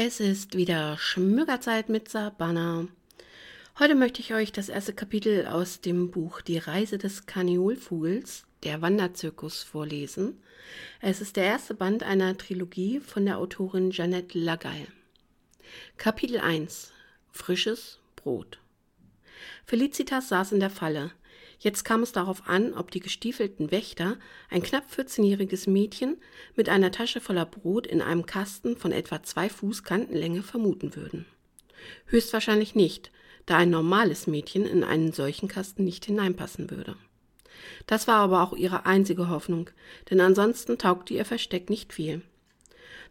Es ist wieder Schmückerzeit mit Sabana. Heute möchte ich euch das erste Kapitel aus dem Buch Die Reise des Karneolvogels, der Wanderzirkus, vorlesen. Es ist der erste Band einer Trilogie von der Autorin Jeannette Lagall. Kapitel 1 Frisches Brot Felicitas saß in der Falle. Jetzt kam es darauf an, ob die gestiefelten Wächter ein knapp 14-jähriges Mädchen mit einer Tasche voller Brot in einem Kasten von etwa zwei Fuß Kantenlänge vermuten würden. Höchstwahrscheinlich nicht, da ein normales Mädchen in einen solchen Kasten nicht hineinpassen würde. Das war aber auch ihre einzige Hoffnung, denn ansonsten taugte ihr Versteck nicht viel.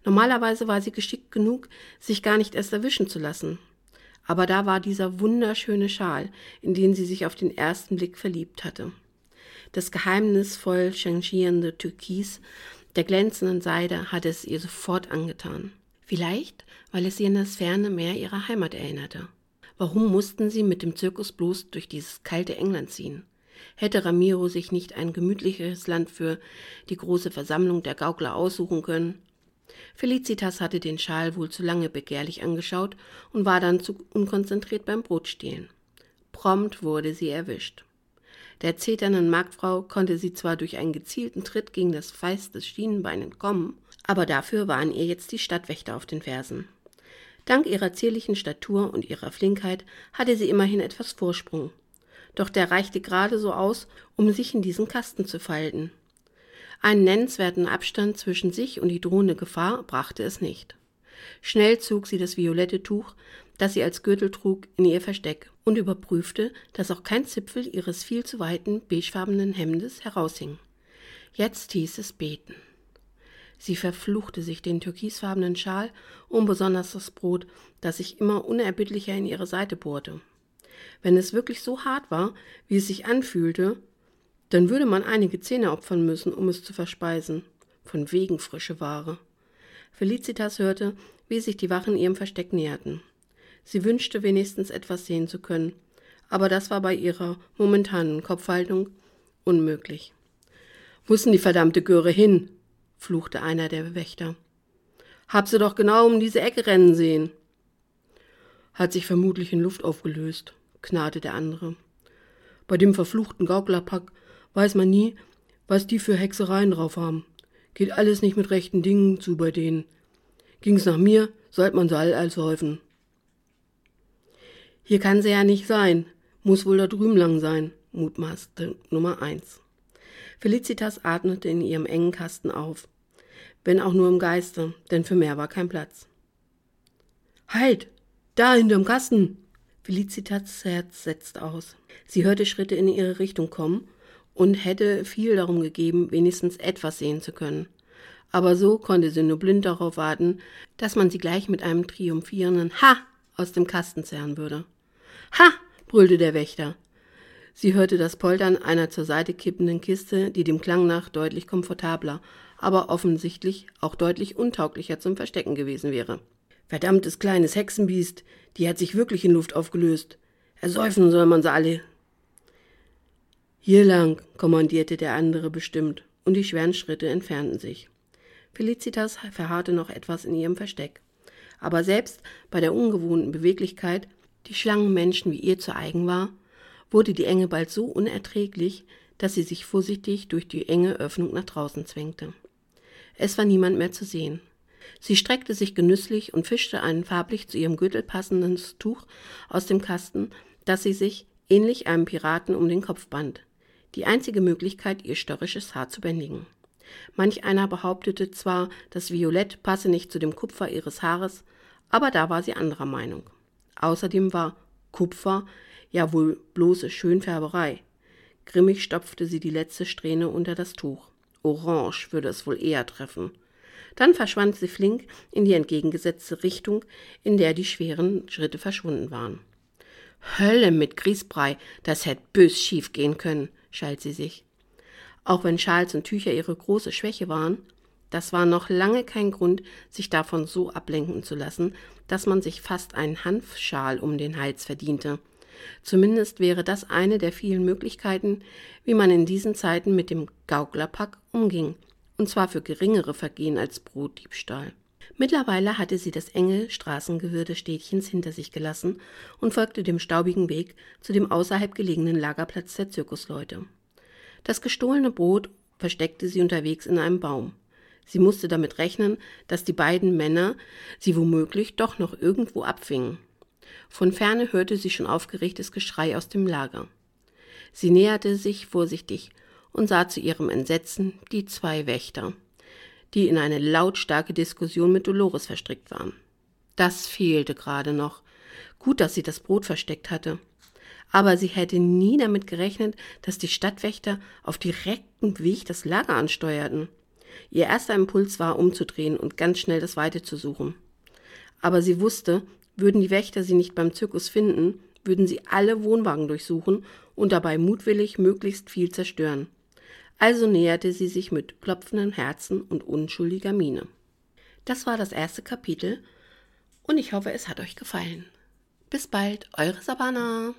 Normalerweise war sie geschickt genug, sich gar nicht erst erwischen zu lassen, aber da war dieser wunderschöne Schal, in den sie sich auf den ersten Blick verliebt hatte. Das geheimnisvoll changierende Türkis der glänzenden Seide hatte es ihr sofort angetan. Vielleicht, weil es sie an das ferne Meer ihrer Heimat erinnerte. Warum mussten sie mit dem Zirkus bloß durch dieses kalte England ziehen? Hätte Ramiro sich nicht ein gemütlicheres Land für die große Versammlung der Gaukler aussuchen können? Felicitas hatte den Schal wohl zu lange begehrlich angeschaut und war dann zu unkonzentriert beim Brotstehlen. Prompt wurde sie erwischt. Der zeternden Marktfrau konnte sie zwar durch einen gezielten Tritt gegen das Feist des Schienenbein entkommen, aber dafür waren ihr jetzt die Stadtwächter auf den Fersen. Dank ihrer zierlichen Statur und ihrer Flinkheit hatte sie immerhin etwas Vorsprung. Doch der reichte gerade so aus, um sich in diesen Kasten zu falten. Einen nennenswerten Abstand zwischen sich und die drohende Gefahr brachte es nicht. Schnell zog sie das violette Tuch, das sie als Gürtel trug, in ihr Versteck und überprüfte, dass auch kein Zipfel ihres viel zu weiten beigefarbenen Hemdes heraushing. Jetzt hieß es beten. Sie verfluchte sich den türkisfarbenen Schal und besonders das Brot, das sich immer unerbittlicher in ihre Seite bohrte. Wenn es wirklich so hart war, wie es sich anfühlte, dann würde man einige Zähne opfern müssen, um es zu verspeisen. Von wegen frische Ware. Felicitas hörte, wie sich die Wachen ihrem Versteck näherten. Sie wünschte wenigstens etwas sehen zu können, aber das war bei ihrer momentanen Kopfhaltung unmöglich. Denn die verdammte Göre hin? fluchte einer der Wächter. Hab sie doch genau um diese Ecke rennen sehen. Hat sich vermutlich in Luft aufgelöst, knarrte der andere. Bei dem verfluchten Gauklerpack weiß man nie, was die für Hexereien drauf haben. Geht alles nicht mit rechten Dingen zu bei denen. Ging's nach mir, sollte man sie all als häufen. Hier kann sie ja nicht sein. Muss wohl da drüben lang sein, mutmaßte Nummer eins. Felicitas atmete in ihrem engen Kasten auf. Wenn auch nur im Geiste, denn für mehr war kein Platz. Halt! Da hinterm Kasten! Felicitas Herz setzte aus. Sie hörte Schritte in ihre Richtung kommen und hätte viel darum gegeben, wenigstens etwas sehen zu können. Aber so konnte sie nur blind darauf warten, dass man sie gleich mit einem triumphierenden Ha aus dem Kasten zerren würde. Ha! brüllte der Wächter. Sie hörte das Poltern einer zur Seite kippenden Kiste, die dem Klang nach deutlich komfortabler, aber offensichtlich auch deutlich untauglicher zum Verstecken gewesen wäre. Verdammtes kleines Hexenbiest, die hat sich wirklich in Luft aufgelöst. Ersäufen soll man sie alle, hier lang, kommandierte der andere bestimmt, und die schweren Schritte entfernten sich. Felicitas verharrte noch etwas in ihrem Versteck. Aber selbst bei der ungewohnten Beweglichkeit, die Schlangenmenschen wie ihr zu eigen war, wurde die Enge bald so unerträglich, dass sie sich vorsichtig durch die enge Öffnung nach draußen zwängte. Es war niemand mehr zu sehen. Sie streckte sich genüsslich und fischte ein farblich zu ihrem Gürtel passendes Tuch aus dem Kasten, das sie sich, ähnlich einem Piraten, um den Kopf band die einzige Möglichkeit, ihr störrisches Haar zu bändigen. Manch einer behauptete zwar, das Violett passe nicht zu dem Kupfer ihres Haares, aber da war sie anderer Meinung. Außerdem war Kupfer ja wohl bloße Schönfärberei. Grimmig stopfte sie die letzte Strähne unter das Tuch. Orange würde es wohl eher treffen. Dann verschwand sie flink in die entgegengesetzte Richtung, in der die schweren Schritte verschwunden waren. Hölle mit Grießbrei, das hätte bös schief gehen können schalt sie sich. Auch wenn Schals und Tücher ihre große Schwäche waren, das war noch lange kein Grund, sich davon so ablenken zu lassen, dass man sich fast einen Hanfschal um den Hals verdiente. Zumindest wäre das eine der vielen Möglichkeiten, wie man in diesen Zeiten mit dem Gauklerpack umging, und zwar für geringere Vergehen als Brotdiebstahl. Mittlerweile hatte sie das enge Straßengewirr des Städtchens hinter sich gelassen und folgte dem staubigen Weg zu dem außerhalb gelegenen Lagerplatz der Zirkusleute. Das gestohlene Brot versteckte sie unterwegs in einem Baum. Sie musste damit rechnen, dass die beiden Männer sie womöglich doch noch irgendwo abfingen. Von ferne hörte sie schon aufgeregtes Geschrei aus dem Lager. Sie näherte sich vorsichtig und sah zu ihrem Entsetzen die zwei Wächter die in eine lautstarke Diskussion mit Dolores verstrickt waren. Das fehlte gerade noch. Gut, dass sie das Brot versteckt hatte. Aber sie hätte nie damit gerechnet, dass die Stadtwächter auf direktem Weg das Lager ansteuerten. Ihr erster Impuls war, umzudrehen und ganz schnell das Weite zu suchen. Aber sie wusste, würden die Wächter sie nicht beim Zirkus finden, würden sie alle Wohnwagen durchsuchen und dabei mutwillig möglichst viel zerstören. Also näherte sie sich mit klopfenden Herzen und unschuldiger Miene. Das war das erste Kapitel und ich hoffe, es hat euch gefallen. Bis bald, eure Sabana.